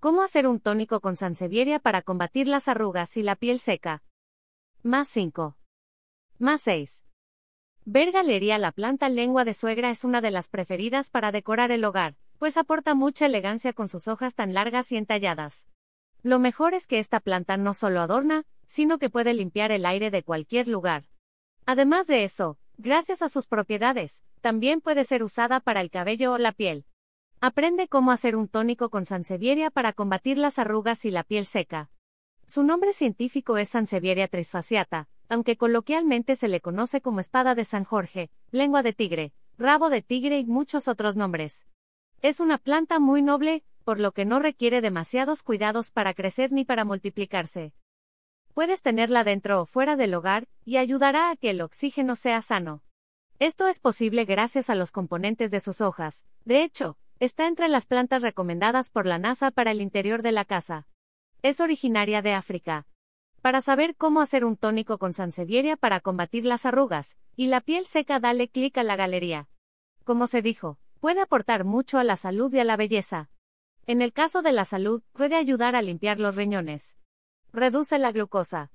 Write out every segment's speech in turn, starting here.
¿Cómo hacer un tónico con sansevieria para combatir las arrugas y la piel seca? Más 5. Más 6. Ver galería La planta lengua de suegra es una de las preferidas para decorar el hogar, pues aporta mucha elegancia con sus hojas tan largas y entalladas. Lo mejor es que esta planta no solo adorna, sino que puede limpiar el aire de cualquier lugar. Además de eso, gracias a sus propiedades, también puede ser usada para el cabello o la piel. Aprende cómo hacer un tónico con sansevieria para combatir las arrugas y la piel seca. Su nombre científico es Sansevieria trisfaciata, aunque coloquialmente se le conoce como espada de San Jorge, lengua de tigre, rabo de tigre y muchos otros nombres. Es una planta muy noble, por lo que no requiere demasiados cuidados para crecer ni para multiplicarse. Puedes tenerla dentro o fuera del hogar, y ayudará a que el oxígeno sea sano. Esto es posible gracias a los componentes de sus hojas. De hecho, está entre las plantas recomendadas por la NASA para el interior de la casa. Es originaria de África. Para saber cómo hacer un tónico con sansevieria para combatir las arrugas y la piel seca, dale clic a la galería. Como se dijo, puede aportar mucho a la salud y a la belleza. En el caso de la salud, puede ayudar a limpiar los riñones. Reduce la glucosa.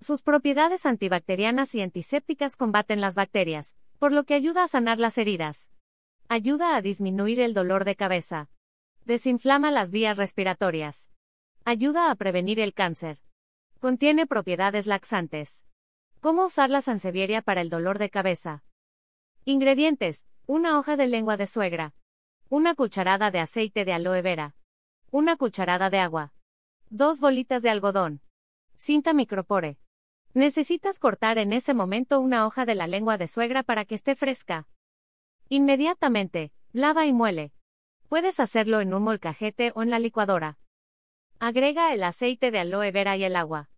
Sus propiedades antibacterianas y antisépticas combaten las bacterias, por lo que ayuda a sanar las heridas. Ayuda a disminuir el dolor de cabeza. Desinflama las vías respiratorias. Ayuda a prevenir el cáncer. Contiene propiedades laxantes. ¿Cómo usar la sansevieria para el dolor de cabeza? Ingredientes: una hoja de lengua de suegra, una cucharada de aceite de aloe vera, una cucharada de agua, Dos bolitas de algodón. Cinta micropore. Necesitas cortar en ese momento una hoja de la lengua de suegra para que esté fresca. Inmediatamente, lava y muele. Puedes hacerlo en un molcajete o en la licuadora. Agrega el aceite de aloe vera y el agua.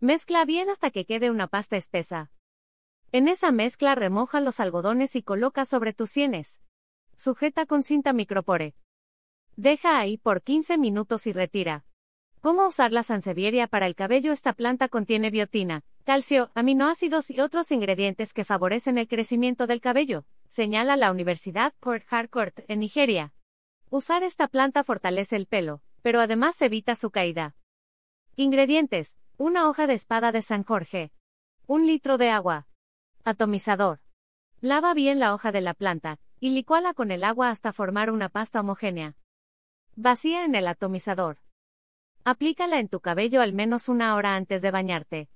Mezcla bien hasta que quede una pasta espesa. En esa mezcla remoja los algodones y coloca sobre tus sienes. Sujeta con cinta micropore. Deja ahí por 15 minutos y retira. ¿Cómo usar la sansevieria para el cabello? Esta planta contiene biotina, calcio, aminoácidos y otros ingredientes que favorecen el crecimiento del cabello, señala la Universidad Port Harcourt en Nigeria. Usar esta planta fortalece el pelo, pero además evita su caída. Ingredientes: una hoja de espada de San Jorge, un litro de agua, atomizador. Lava bien la hoja de la planta y licuala con el agua hasta formar una pasta homogénea. Vacía en el atomizador. Aplícala en tu cabello al menos una hora antes de bañarte.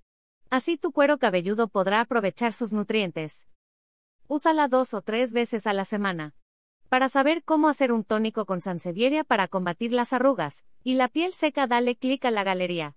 Así tu cuero cabelludo podrá aprovechar sus nutrientes. Úsala dos o tres veces a la semana. Para saber cómo hacer un tónico con sansevieria para combatir las arrugas y la piel seca, dale clic a la galería.